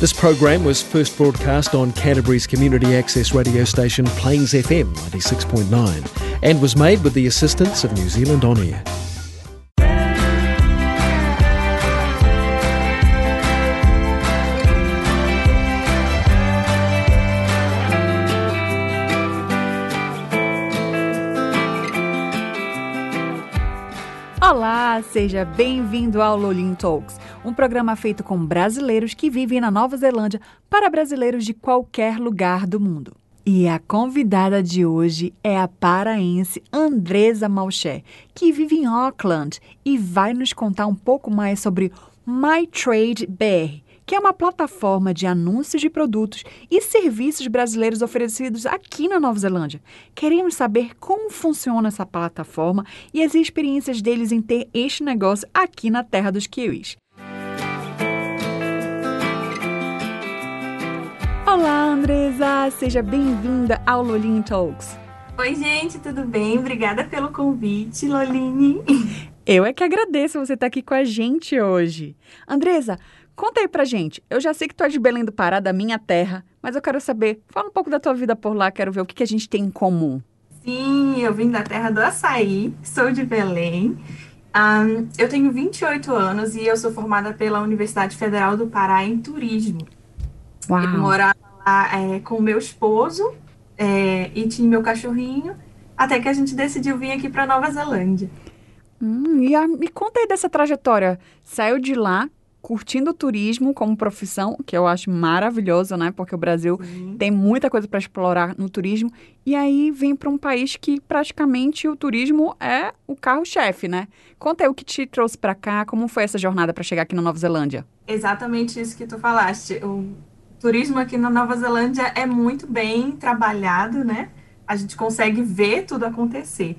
This program was first broadcast on Canterbury's community access radio station Plains FM 96.9 and was made with the assistance of New Zealand On Air. Olá, seja bem-vindo ao Lolin Talks, um programa feito com brasileiros que vivem na Nova Zelândia para brasileiros de qualquer lugar do mundo. E a convidada de hoje é a paraense Andresa Malché, que vive em Auckland e vai nos contar um pouco mais sobre My Trade BR, que é uma plataforma de anúncios de produtos e serviços brasileiros oferecidos aqui na Nova Zelândia. Queremos saber como funciona essa plataforma e as experiências deles em ter este negócio aqui na terra dos kiwis. Olá, Andresa! Seja bem-vinda ao Lolin Talks. Oi, gente, tudo bem? Obrigada pelo convite, Loline. Eu é que agradeço você estar aqui com a gente hoje. Andresa, Conta aí pra gente. Eu já sei que tu é de Belém do Pará, da minha terra, mas eu quero saber, fala um pouco da tua vida por lá, quero ver o que, que a gente tem em comum. Sim, eu vim da terra do açaí, sou de Belém. Um, eu tenho 28 anos e eu sou formada pela Universidade Federal do Pará em turismo. Uau. Eu morava é, com meu esposo é, e tinha meu cachorrinho, até que a gente decidiu vir aqui para Nova Zelândia. Hum, e a, me conta aí dessa trajetória. Saiu de lá, curtindo o turismo como profissão, que eu acho maravilhoso, né? Porque o Brasil Sim. tem muita coisa para explorar no turismo. E aí vem para um país que praticamente o turismo é o carro-chefe, né? Conta aí o que te trouxe para cá, como foi essa jornada para chegar aqui na Nova Zelândia? Exatamente isso que tu falaste. O turismo aqui na Nova Zelândia é muito bem trabalhado, né? A gente consegue ver tudo acontecer.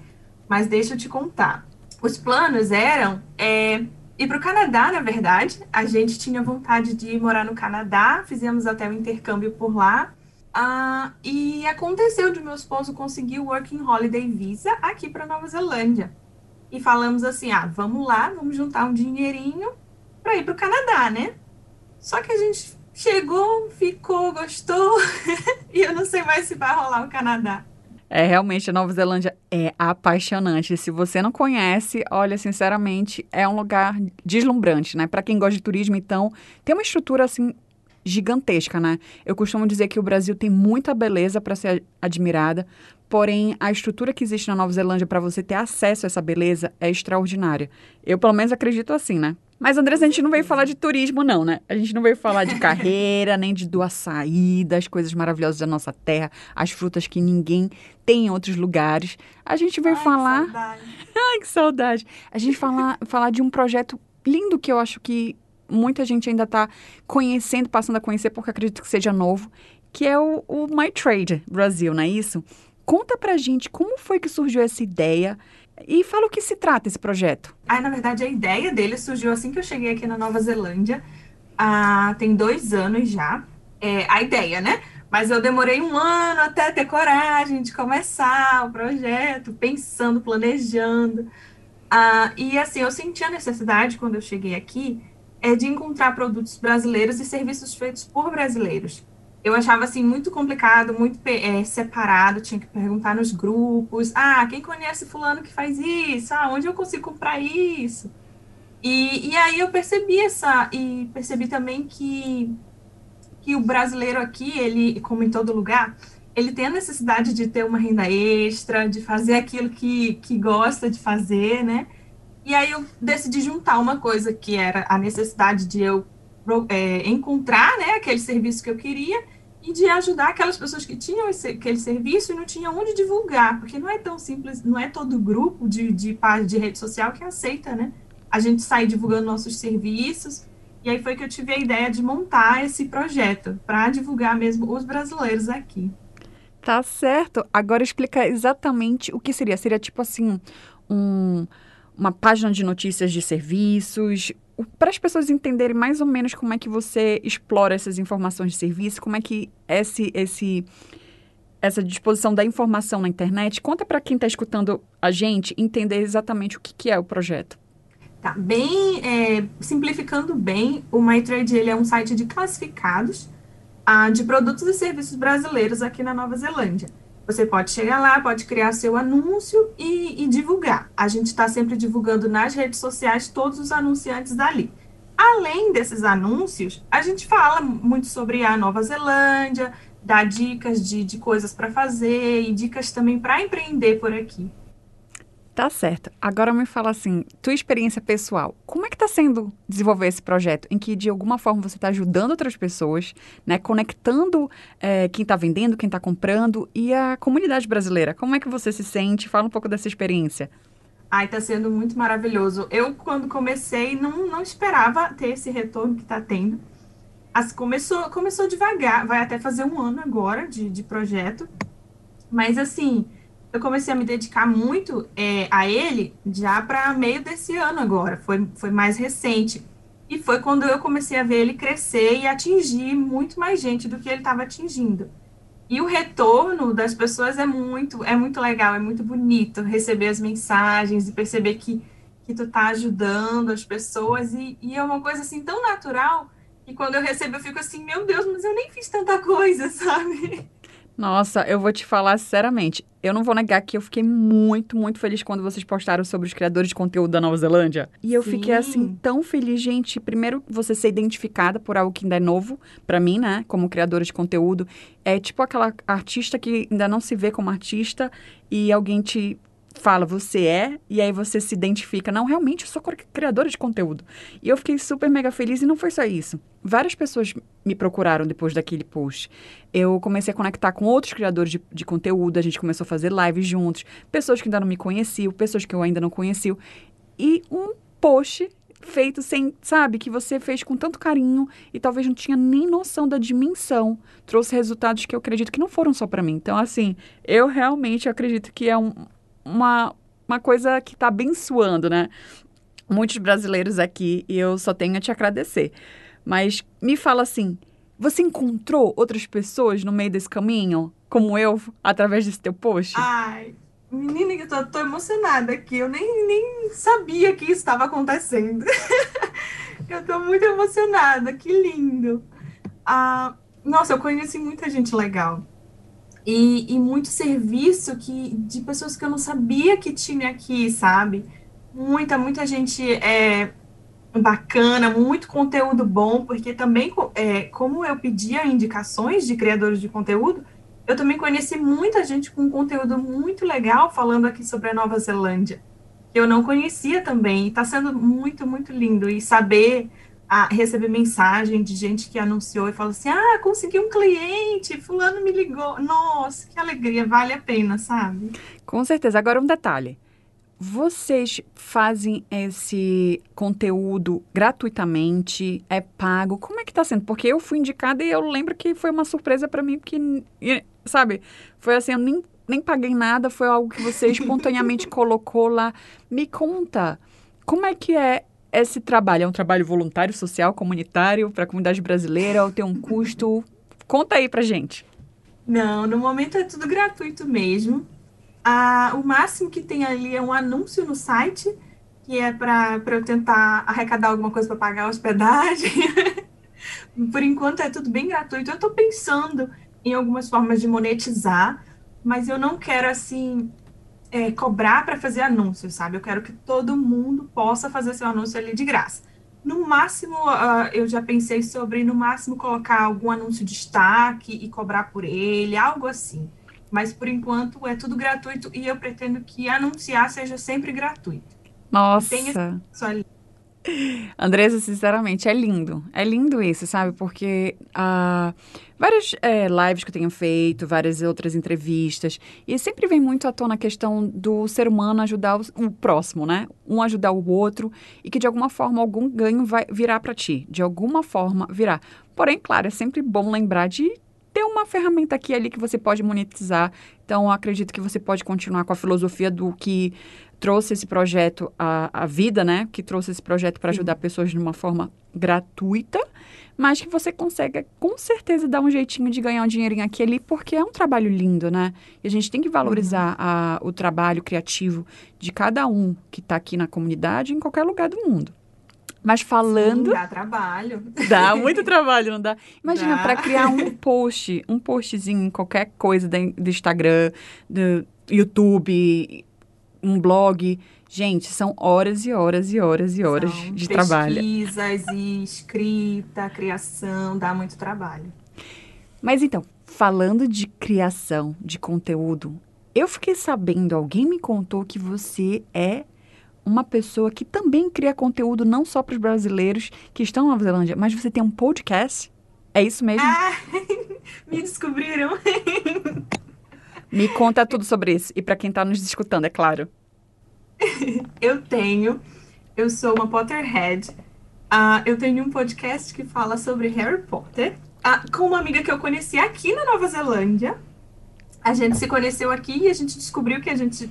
Mas deixa eu te contar. Os planos eram é, ir para o Canadá, na verdade. A gente tinha vontade de ir morar no Canadá, fizemos até o um intercâmbio por lá. Ah, e aconteceu de meu esposo conseguir o Working Holiday Visa aqui para Nova Zelândia. E falamos assim: ah, vamos lá, vamos juntar um dinheirinho para ir para o Canadá, né? Só que a gente chegou, ficou, gostou, e eu não sei mais se vai rolar o Canadá. É, realmente, a Nova Zelândia é apaixonante. Se você não conhece, olha, sinceramente, é um lugar deslumbrante, né? Para quem gosta de turismo, então, tem uma estrutura, assim, gigantesca, né? Eu costumo dizer que o Brasil tem muita beleza para ser admirada, porém, a estrutura que existe na Nova Zelândia para você ter acesso a essa beleza é extraordinária. Eu, pelo menos, acredito assim, né? Mas, Andrés, a gente não veio falar de turismo, não, né? A gente não veio falar de carreira, nem de do açaí, das coisas maravilhosas da nossa terra, as frutas que ninguém tem em outros lugares. A gente veio Ai, falar. Que saudade. Ai, que saudade! A gente falar, falar de um projeto lindo que eu acho que muita gente ainda está conhecendo, passando a conhecer, porque acredito que seja novo, que é o, o My Trade Brasil, não é isso? Conta pra gente como foi que surgiu essa ideia e fala o que se trata esse projeto. Aí, na verdade, a ideia dele surgiu assim que eu cheguei aqui na Nova Zelândia. Ah, tem dois anos já. É, a ideia, né? Mas eu demorei um ano até ter coragem de começar o projeto, pensando, planejando. Ah, e assim, eu senti a necessidade, quando eu cheguei aqui, é de encontrar produtos brasileiros e serviços feitos por brasileiros eu achava assim muito complicado, muito é, separado, tinha que perguntar nos grupos, ah, quem conhece fulano que faz isso? Ah, onde eu consigo comprar isso? E, e aí eu percebi essa, e percebi também que, que o brasileiro aqui, ele, como em todo lugar, ele tem a necessidade de ter uma renda extra, de fazer aquilo que, que gosta de fazer, né? E aí eu decidi juntar uma coisa que era a necessidade de eu é, encontrar né, aquele serviço que eu queria e de ajudar aquelas pessoas que tinham esse, aquele serviço e não tinham onde divulgar, porque não é tão simples, não é todo grupo de, de de rede social que aceita, né? A gente sai divulgando nossos serviços, e aí foi que eu tive a ideia de montar esse projeto para divulgar mesmo os brasileiros aqui. Tá certo. Agora explica exatamente o que seria. Seria tipo assim, um, uma página de notícias de serviços, para as pessoas entenderem mais ou menos como é que você explora essas informações de serviço, como é que esse, esse, essa disposição da informação na internet, conta para quem está escutando a gente entender exatamente o que, que é o projeto. Tá, bem, é, simplificando bem, o MyTrade ele é um site de classificados ah, de produtos e serviços brasileiros aqui na Nova Zelândia. Você pode chegar lá, pode criar seu anúncio e, e divulgar. A gente está sempre divulgando nas redes sociais todos os anunciantes dali. Além desses anúncios, a gente fala muito sobre a Nova Zelândia, dá dicas de, de coisas para fazer e dicas também para empreender por aqui. Tá certo. Agora me fala assim, tua experiência pessoal, como é que está sendo desenvolver esse projeto em que de alguma forma você está ajudando outras pessoas, né, conectando é, quem está vendendo, quem está comprando e a comunidade brasileira? Como é que você se sente? Fala um pouco dessa experiência. Ai, tá sendo muito maravilhoso. Eu, quando comecei, não, não esperava ter esse retorno que tá tendo. As, começou, começou devagar, vai até fazer um ano agora de, de projeto. Mas, assim, eu comecei a me dedicar muito é, a ele já para meio desse ano agora, foi, foi mais recente. E foi quando eu comecei a ver ele crescer e atingir muito mais gente do que ele estava atingindo. E o retorno das pessoas é muito, é muito legal, é muito bonito receber as mensagens e perceber que, que tu tá ajudando as pessoas. E, e é uma coisa assim tão natural que quando eu recebo eu fico assim, meu Deus, mas eu nem fiz tanta coisa, sabe? Nossa, eu vou te falar sinceramente. Eu não vou negar que eu fiquei muito, muito feliz quando vocês postaram sobre os criadores de conteúdo da Nova Zelândia. E eu Sim. fiquei assim tão feliz, gente. Primeiro, você ser identificada por algo que ainda é novo para mim, né, como criadora de conteúdo. É tipo aquela artista que ainda não se vê como artista e alguém te fala você é, e aí você se identifica. Não, realmente, eu sou criadora de conteúdo. E eu fiquei super mega feliz e não foi só isso. Várias pessoas me procuraram depois daquele post. Eu comecei a conectar com outros criadores de, de conteúdo, a gente começou a fazer lives juntos, pessoas que ainda não me conheciam, pessoas que eu ainda não conhecia. E um post feito sem, sabe, que você fez com tanto carinho e talvez não tinha nem noção da dimensão, trouxe resultados que eu acredito que não foram só para mim. Então, assim, eu realmente acredito que é um, uma, uma coisa que está abençoando, né? Muitos brasileiros aqui e eu só tenho a te agradecer. Mas me fala assim, você encontrou outras pessoas no meio desse caminho, como eu, através desse teu post? Ai, menina, eu tô, tô emocionada aqui. Eu nem, nem sabia que isso estava acontecendo. eu tô muito emocionada, que lindo. Ah, nossa, eu conheci muita gente legal. E, e muito serviço que de pessoas que eu não sabia que tinha aqui, sabe? Muita, muita gente é, bacana, muito conteúdo bom, porque também, é, como eu pedia indicações de criadores de conteúdo, eu também conheci muita gente com conteúdo muito legal falando aqui sobre a Nova Zelândia, que eu não conhecia também, está sendo muito, muito lindo, e saber a receber mensagem de gente que anunciou e falou assim: ah, consegui um cliente, fulano me ligou. Nossa, que alegria, vale a pena, sabe? Com certeza. Agora um detalhe. Vocês fazem esse conteúdo gratuitamente? É pago? Como é que tá sendo? Porque eu fui indicada e eu lembro que foi uma surpresa para mim, porque, sabe, foi assim, eu nem, nem paguei nada, foi algo que você espontaneamente colocou lá. Me conta, como é que é esse trabalho é um trabalho voluntário, social, comunitário para a comunidade brasileira ou tem um custo? Conta aí pra gente. Não, no momento é tudo gratuito mesmo. Ah, o máximo que tem ali é um anúncio no site, que é para eu tentar arrecadar alguma coisa para pagar a hospedagem. Por enquanto é tudo bem gratuito. Eu estou pensando em algumas formas de monetizar, mas eu não quero assim é, cobrar para fazer anúncio, sabe? Eu quero que todo mundo possa fazer seu anúncio ali de graça. No máximo, uh, eu já pensei sobre, no máximo, colocar algum anúncio de destaque e cobrar por ele, algo assim. Mas, por enquanto, é tudo gratuito e eu pretendo que anunciar seja sempre gratuito. Nossa! Tenha só ali. Andressa, sinceramente, é lindo. É lindo isso, sabe? Porque uh, várias é, lives que eu tenho feito, várias outras entrevistas, e sempre vem muito à tona a questão do ser humano ajudar o, o próximo, né? Um ajudar o outro e que de alguma forma algum ganho vai virar para ti. De alguma forma virá. Porém, claro, é sempre bom lembrar de ter uma ferramenta aqui ali que você pode monetizar. Então, acredito que você pode continuar com a filosofia do que trouxe esse projeto à, à vida, né? Que trouxe esse projeto para ajudar pessoas de uma forma gratuita, mas que você consegue com certeza dar um jeitinho de ganhar um dinheirinho aqui e ali, porque é um trabalho lindo, né? E a gente tem que valorizar a, o trabalho criativo de cada um que está aqui na comunidade em qualquer lugar do mundo. Mas falando. Sim, dá trabalho. Dá muito trabalho, não dá? Imagina, para criar um post, um postzinho em qualquer coisa do Instagram, do YouTube, um blog. Gente, são horas e horas e horas e horas São de trabalho. Pesquisas e escrita, criação, dá muito trabalho. Mas então, falando de criação de conteúdo, eu fiquei sabendo, alguém me contou que você é uma pessoa que também cria conteúdo não só para os brasileiros que estão na Nova Zelândia, mas você tem um podcast. É isso mesmo? Ah, me descobriram. Me conta tudo sobre isso. E para quem está nos escutando, é claro. Eu tenho, eu sou uma Potterhead. Ah, eu tenho um podcast que fala sobre Harry Potter ah, com uma amiga que eu conheci aqui na Nova Zelândia. A gente se conheceu aqui e a gente descobriu que a gente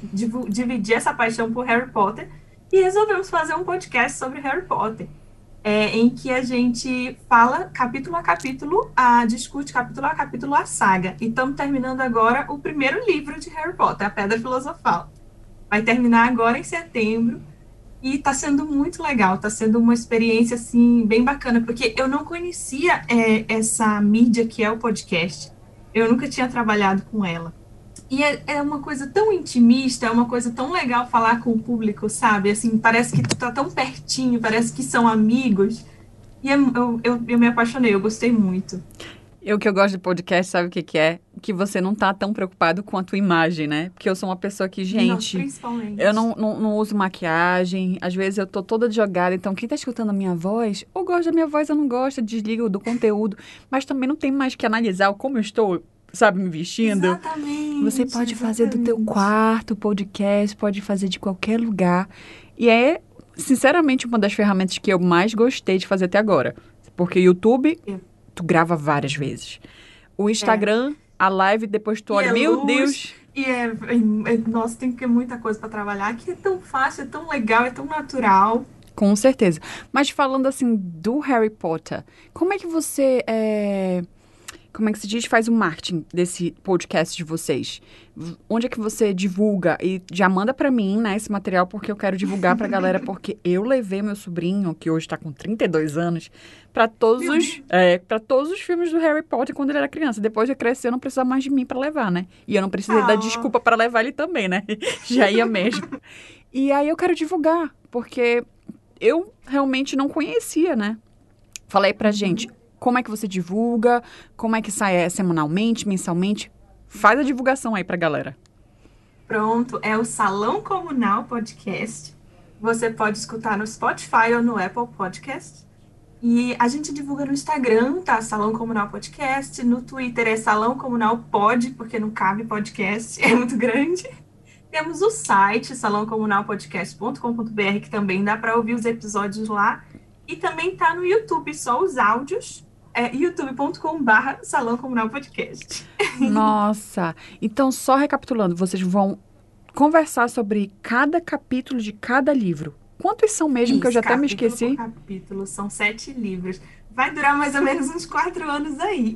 dividia essa paixão por Harry Potter e resolvemos fazer um podcast sobre Harry Potter. É, em que a gente fala capítulo a capítulo, a, discute capítulo a capítulo a saga. E estamos terminando agora o primeiro livro de Harry Potter, A Pedra Filosofal. Vai terminar agora em setembro. E está sendo muito legal, está sendo uma experiência assim bem bacana, porque eu não conhecia é, essa mídia que é o podcast. Eu nunca tinha trabalhado com ela. E é, é uma coisa tão intimista, é uma coisa tão legal falar com o público, sabe? Assim, parece que tu tá tão pertinho, parece que são amigos. E é- eu, eu, eu me apaixonei, eu gostei muito. Eu que eu gosto de podcast, sabe o que, que é? Que você não tá tão preocupado com a tua imagem, né? Porque eu sou uma pessoa que, gente, principalmente. eu não, não, não uso maquiagem, às vezes eu tô toda jogada, então quem tá escutando a minha voz, ou gosta da minha voz ou não gosta, desliga do conteúdo, mas também não tem mais que analisar como eu estou, sabe, me vestindo. Exatamente. Você pode fazer do teu quarto podcast, pode fazer de qualquer lugar. E é, sinceramente, uma das ferramentas que eu mais gostei de fazer até agora. Porque o YouTube, É. tu grava várias vezes. O Instagram, a live, depois tu E olha, é meu luz. Deus, E é, é- é- nossa, tem que ter muita coisa para trabalhar, que é tão fácil, é tão legal, é tão natural. Com certeza. Mas falando assim do Harry Potter, como é que você é, como é que se diz faz o marketing desse podcast de vocês? Onde é que você divulga e já manda pra mim, né, esse material porque eu quero divulgar pra galera porque eu levei meu sobrinho que hoje tá com 32 anos pra todos Meu os é, para todos os filmes do Harry Potter quando ele era criança. Depois de crescer, não precisa mais de mim pra levar, né? E eu não precisei dar Ah. desculpa pra levar ele também, né? já ia mesmo. E aí eu quero divulgar, porque eu realmente não conhecia, né? Falei pra gente, como é que você divulga, como é que sai é, semanalmente, mensalmente? Faz a divulgação aí pra galera. Pronto, é o Salão Comunal Podcast. Você pode escutar no Spotify ou no Apple Podcast. E a gente divulga no Instagram, tá? Salão Comunal Podcast. No Twitter é Salão Comunal Pod, porque não cabe podcast, é muito grande. Temos o site, salãocomunalpodcast.com.br, que também dá para ouvir os episódios lá. E também tá no YouTube, só os áudios. É youtube.com/barra Salão Comunal Podcast. Nossa! Então, só recapitulando, vocês vão conversar sobre cada capítulo de cada livro. Quantos são mesmo, que eu já até me esqueci? por capítulo, são sete livros. Vai durar mais ou menos uns quatro anos aí.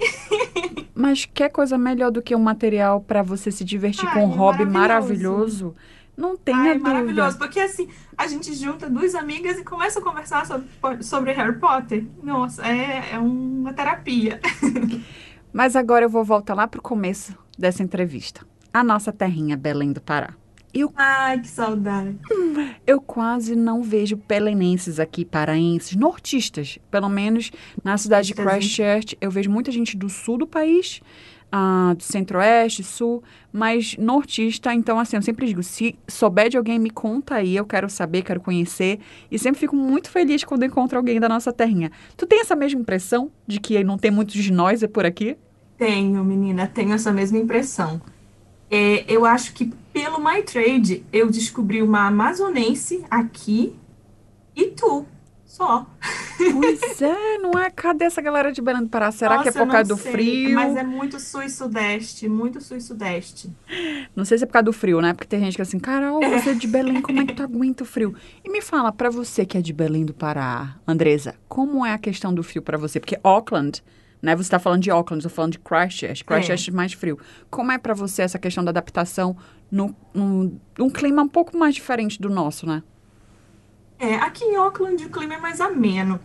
Mas quer coisa melhor do que um material pra você se divertir Ai, com um é hobby maravilhoso. maravilhoso? Não tenha Ai, é dúvida. maravilhoso, porque assim, a gente junta duas amigas e começa a conversar sobre, sobre Harry Potter. Nossa, é, é uma terapia. Mas agora eu vou voltar lá pro começo dessa entrevista. A nossa terrinha Belém do Pará. Eu, Ai, que saudade. eu quase não vejo pelenenses aqui, paraenses, nortistas. Pelo menos na cidade de. Christchurch, eu vejo muita gente do sul do país, ah, do centro-oeste, sul, mas nortista. Então, assim, eu sempre digo, se souber de alguém, me conta aí, eu quero saber, quero conhecer. E sempre fico muito feliz quando encontro alguém da nossa terrinha. Tu tem essa mesma impressão de que não tem muitos de nós é por aqui? Tenho, menina, tenho essa mesma impressão. É, eu acho que pelo My Trade eu descobri uma amazonense aqui e tu. Só. Pois é, não é? Cadê essa galera de Belém do Pará? Será Nossa, que é por causa do sei, frio? Mas é muito sul e sudeste, muito sul e sudeste. Não sei se é por causa do frio, né? Porque tem gente que é assim, Carol, você é de Belém, como é que tu aguenta o frio? E me fala, pra você que é de Belém do Pará, Andresa, como é a questão do frio pra você? Porque Auckland, né? Você tá falando de Auckland, eu tô falando de Christchurch. Christchurch é mais frio. Como é pra você essa questão da adaptação num, num clima um pouco mais diferente do nosso, né? É, aqui em Auckland o clima é mais ameno.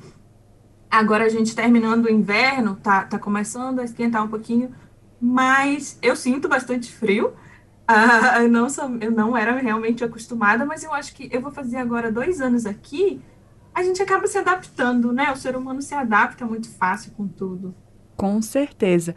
Agora a gente terminando o inverno, tá, tá começando a esquentar um pouquinho, mas eu sinto bastante frio. Ah, eu, não sou, eu não era realmente acostumada, mas eu acho que eu vou fazer agora dois anos aqui. A gente acaba se adaptando, né? O ser humano se adapta muito fácil com tudo. Com certeza.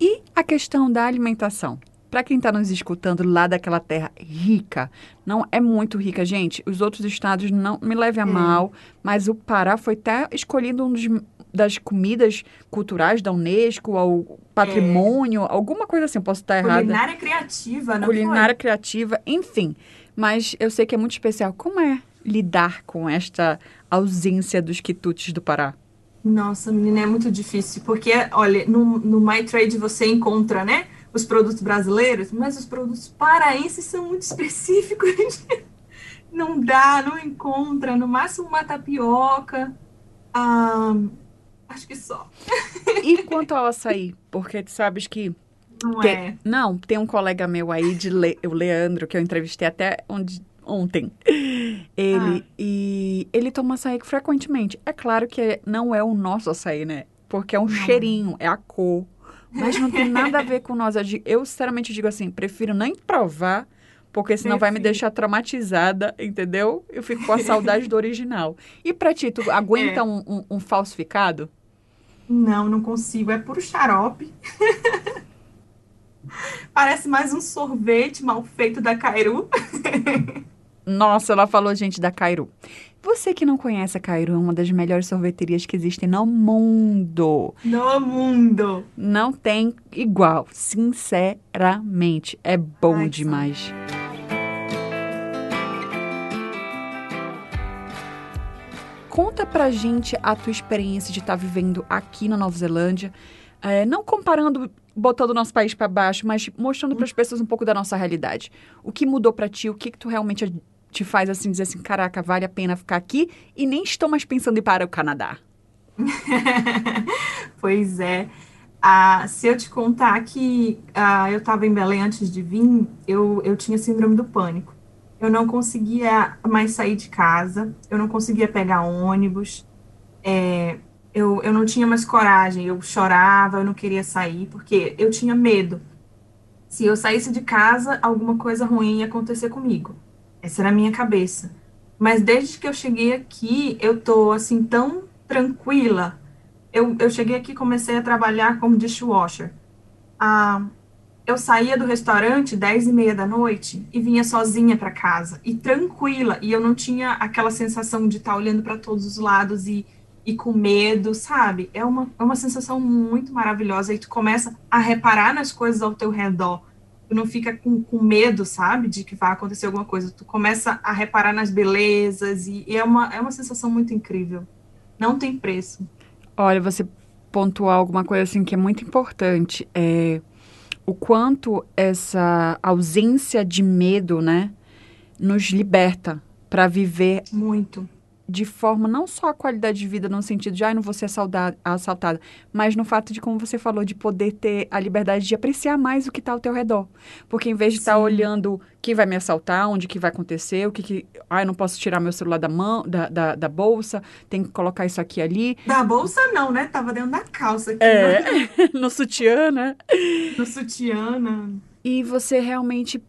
E a questão da alimentação? Para quem está nos escutando lá daquela terra rica, não é muito rica, gente. Os outros estados não me levem a É. mal, mas o Pará foi até escolhido um dos, das comidas culturais da Unesco, ao patrimônio, alguma coisa assim. Posso estar errada. Culinária criativa, não Culinária criativa, enfim. Mas eu sei que é muito especial. Como é lidar com esta ausência dos quitutes do Pará? foi? Nossa, menina, é muito difícil, porque, olha, no, no My Trade você encontra, né, os produtos brasileiros, mas os produtos paraenses são muito específicos. Não dá, não encontra, no máximo uma tapioca. Ah, acho que só. E quanto ao açaí? Porque tu sabes que Não Tem- é. Não, tem um colega meu aí, de Le- o Leandro, que eu entrevistei até onde- ontem. Ele, Ah. e ele toma açaí frequentemente. É claro que não é o nosso açaí, né? Porque é um Não. cheirinho, é a cor. Mas não tem nada a ver com nós. Eu, sinceramente, digo assim, prefiro nem provar, porque senão vai me deixar traumatizada, entendeu? Eu fico com a saudade do original. E pra ti, tu aguenta É. um, um- um falsificado? Não, não consigo. É puro xarope. Parece mais um sorvete mal feito da Cairu. Nossa, ela falou, gente, da Cairu. Você que não conhece a Cairu, é uma das melhores sorveterias que existem no mundo. No mundo. Não tem igual, sinceramente. É bom Ai, demais. Conta pra gente a tua experiência de estar vivendo aqui na Nova Zelândia. É, não comparando, botando o nosso país pra baixo, mas mostrando para as pessoas um pouco da nossa realidade. O que mudou pra ti? O que, que tu realmente te faz assim dizer assim, caraca, vale a pena ficar aqui e nem estou mais pensando em ir para o Canadá. Pois é. Ah, se eu te contar que ah, eu estava em Belém antes de vir, eu, eu tinha síndrome do pânico. Eu não conseguia mais sair de casa, eu não conseguia pegar ônibus, é, eu, eu não tinha mais coragem, eu chorava, eu não queria sair, porque eu tinha medo. Se eu saísse de casa, alguma coisa ruim ia acontecer comigo. Essa era a minha cabeça. Mas desde que eu cheguei aqui, eu tô assim tão tranquila. Eu, eu cheguei aqui e comecei a trabalhar como dishwasher. Ah, eu saía do restaurante 10 e meia da noite e vinha sozinha para casa e tranquila. E eu não tinha aquela sensação de estar olhando para todos os lados e, e com medo, sabe? É uma, é uma sensação muito maravilhosa. E tu começa a reparar nas coisas ao teu redor. Tu não fica com, com medo, sabe? De que vai acontecer alguma coisa. Tu começa a reparar nas belezas e, e é, uma, é uma sensação muito incrível. Não tem preço. Olha, você pontuar alguma coisa assim que é muito importante. É o quanto essa ausência de medo, né, nos liberta para viver Muito. De forma não só a qualidade de vida no sentido de, ai, não vou ser assaltada, assaltada, mas no fato de, como você falou, de poder ter a liberdade de apreciar mais o que está ao teu redor. Porque em vez de estar Sim. olhando quem vai me assaltar, onde que vai acontecer, o que que... Ai, não posso tirar meu celular da mão, da, da, da bolsa, tem que colocar isso aqui ali. Da bolsa não, né? Tava dentro da calça aqui, É. né? no sutiã, né? no sutiã. na- E você realmente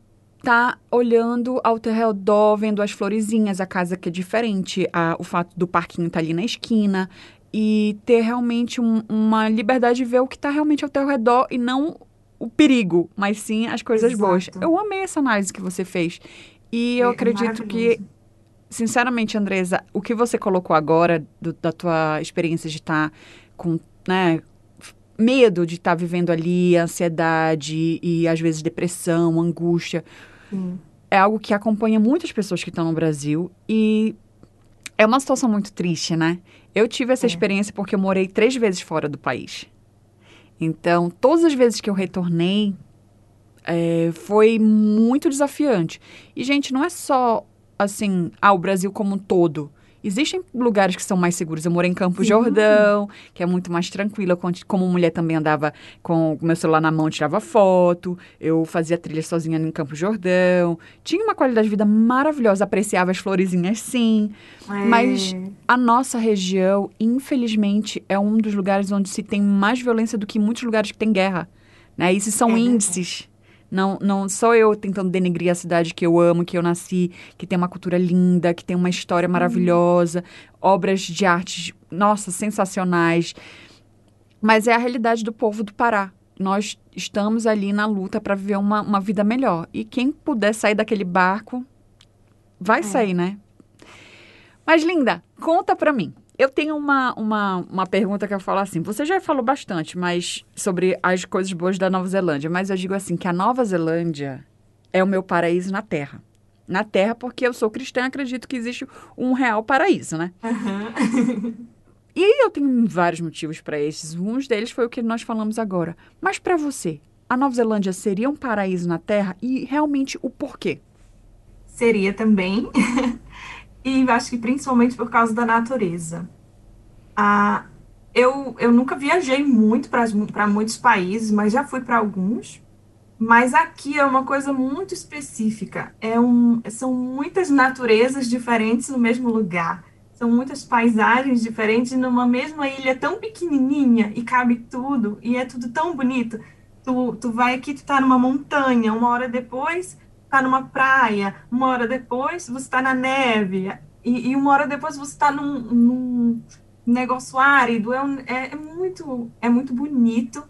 tá olhando ao teu redor, vendo as florezinhas, a casa que é diferente, a- o fato do parquinho tá ali na esquina e ter realmente um- uma liberdade de ver o que tá realmente ao teu redor e não o perigo, mas sim as coisas Exato. boas. Eu amei essa análise que você fez. E eu É acredito que sinceramente, Andresa, o que você colocou agora do- da tua experiência de estar com, né, medo de estar vivendo ali, ansiedade e às vezes depressão, angústia, Sim. é algo que acompanha muitas pessoas que estão no Brasil e É uma situação muito triste, né? Eu tive essa é. experiência porque eu morei três vezes fora do país. Então, todas as vezes que eu retornei, é, foi muito desafiante. E, gente, não é só assim, ah, o Brasil como um todo. Existem lugares que são mais seguros. Eu morei em Campo Sim. Jordão, que é muito mais tranquila. Como mulher também andava com o meu celular na mão, tirava foto. Eu fazia trilha sozinha em Campo Jordão. Tinha uma qualidade de vida maravilhosa. Apreciava as florezinhas, sim. É. Mas a nossa região, infelizmente, é um dos lugares onde se tem mais violência do que muitos lugares que tem guerra. Né? Esses são é índices. Não, não sou eu tentando denegrir a cidade que eu amo, que eu nasci, que tem uma cultura linda, que tem uma história uhum. maravilhosa, obras de arte, nossa, sensacionais. Mas é a realidade do povo do Pará. Nós estamos ali na luta para viver uma, uma vida melhor. E quem puder sair daquele barco, vai é. sair, né? Mas, linda, conta para mim. Eu tenho uma, uma, uma pergunta que eu falo assim. Você já falou bastante mas sobre as coisas boas da Nova Zelândia, mas eu digo assim que a Nova Zelândia é o meu paraíso na Terra. Na Terra, porque eu sou cristã e acredito que existe um real paraíso, né? Uhum. e eu tenho vários motivos para esses. Um deles foi o que nós falamos agora. Mas para você, a Nova Zelândia seria um paraíso na Terra? E realmente o porquê? Seria também. e acho que principalmente por causa da natureza. Ah, eu, eu nunca viajei muito para muitos países, mas já fui para alguns. Mas aqui é uma coisa muito específica. É um, são muitas naturezas diferentes no mesmo lugar. São muitas paisagens diferentes numa mesma ilha tão pequenininha e cabe tudo. E é tudo tão bonito. Tu, tu vai aqui, tu tá numa montanha. Uma hora depois, está numa praia, uma hora depois você está na neve, e, e, uma hora depois você está num, num, negócio árido. É, um, é, é, muito, é muito bonito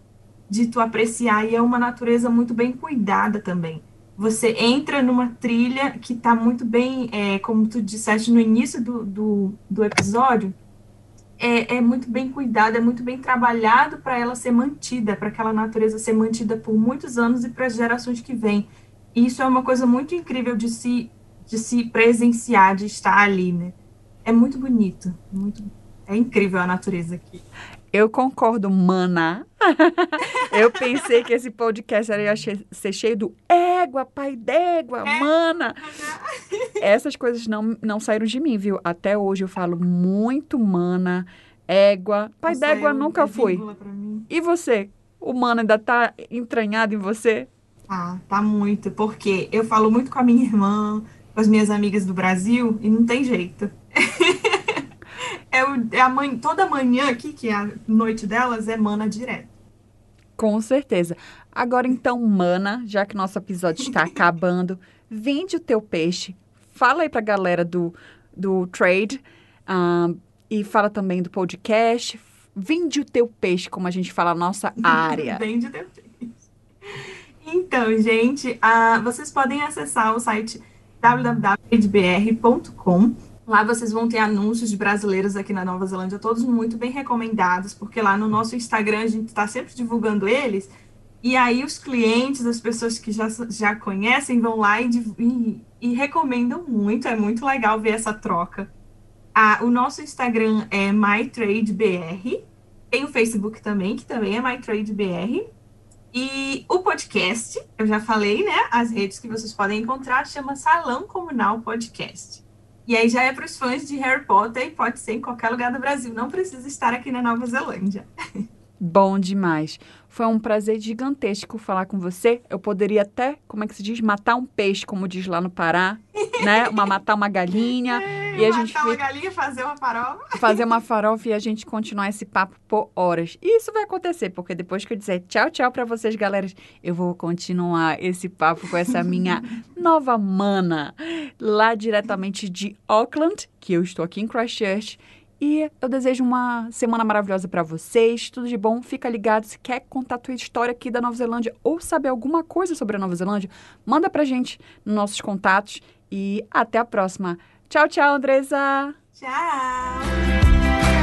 de tu apreciar, e é uma natureza muito bem cuidada também. Você entra numa trilha que está muito bem, é, como tu disseste no início do, do, do episódio, é, é, muito bem cuidado, é muito bem trabalhado para ela ser mantida, para aquela natureza ser mantida por muitos anos e para as gerações que vêm. Isso é uma coisa muito incrível de se, de se presenciar, de estar ali, né? É muito bonito, muito, é incrível a natureza aqui. Eu concordo, mana. eu pensei que esse podcast ia ser cheio do égua, pai d'égua, é. mana. Essas coisas não, não saíram de mim, viu? Até hoje eu falo muito mana, égua. Pai d'égua nunca fui. E você? O mana ainda tá entranhado em você? Tá, tá muito, porque eu falo muito com a minha irmã, com as minhas amigas do Brasil, e não tem jeito. é, o, é a mãe, toda manhã aqui, que é a noite delas, é mana direto. Com certeza. Agora então, mana, já que nosso episódio está acabando, vende o teu peixe. Fala aí pra galera do, do trade um, e fala também do podcast. Vende o teu peixe, como a gente fala, a nossa área. vende o teu peixe. Então, gente, uh, vocês podem acessar o site www.br.com. Lá vocês vão ter anúncios de brasileiros aqui na Nova Zelândia, todos muito bem recomendados, porque lá no nosso Instagram a gente está sempre divulgando eles. E aí os clientes, as pessoas que já, já conhecem, vão lá e, e, e recomendam muito. É muito legal ver essa troca. Ah, o nosso Instagram é MyTradeBR. Tem o Facebook também, que também é MyTradeBR. E o podcast, eu já falei, né? As redes que vocês podem encontrar chama Salão Comunal Podcast. E aí já é para os fãs de Harry Potter e pode ser em qualquer lugar do Brasil, não precisa estar aqui na Nova Zelândia. Bom demais. Foi um prazer gigantesco falar com você. Eu poderia até, como é que se diz, matar um peixe, como diz lá no Pará, né? Uma matar uma galinha. e a gente matar uma galinha, fazer uma farofa. Fazer uma farofa e a gente continuar esse papo por horas. E isso vai acontecer, porque depois que eu dizer tchau, tchau para vocês, galera, eu vou continuar esse papo com essa minha nova mana, lá diretamente de Auckland, que eu estou aqui em Christchurch. E eu desejo uma semana maravilhosa para vocês. Tudo de bom. Fica ligado. Se quer contar a tua história aqui da Nova Zelândia ou saber alguma coisa sobre a Nova Zelândia, manda pra gente nos nossos contatos. E até a próxima. Tchau, tchau, Andresa. Tchau.